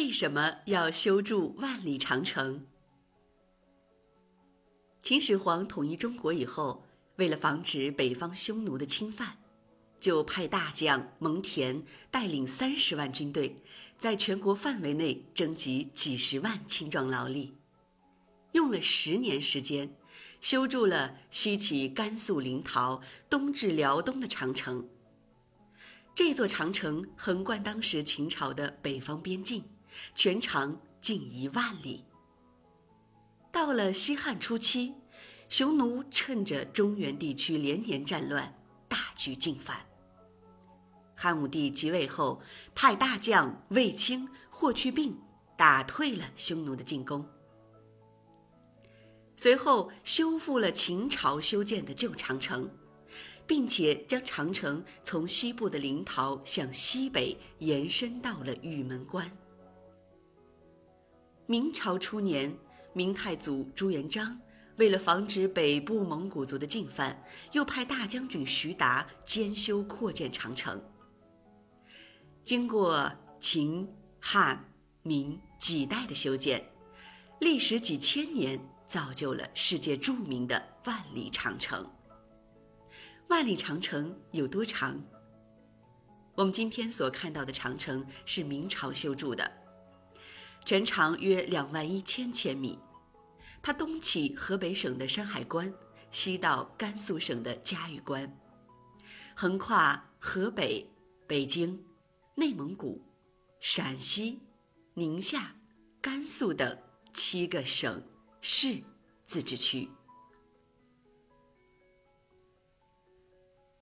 为什么要修筑万里长城？秦始皇统一中国以后，为了防止北方匈奴的侵犯，就派大将蒙恬带领三十万军队，在全国范围内征集几十万青壮劳力，用了十年时间，修筑了西起甘肃临洮、东至辽东的长城。这座长城横贯当时秦朝的北方边境，全长近一万里。到了西汉初期，匈奴趁着中原地区连年战乱，大举进犯。汉武帝即位后，派大将卫青、霍去病打退了匈奴的进攻，随后修复了秦朝修建的旧长城。并且将长城从西部的临洮向西北延伸到了玉门关。明朝初年，明太祖朱元璋为了防止北部蒙古族的进犯，又派大将军徐达兼修扩建长城。经过秦、汉、明几代的修建，历时几千年，造就了世界著名的万里长城。万里长城有多长？我们今天所看到的长城是明朝修筑的，全长约两万一千千米。它东起河北省的山海关，西到甘肃省的嘉峪关，横跨河北、北京、内蒙古、陕西、宁夏、甘肃等七个省市自治区。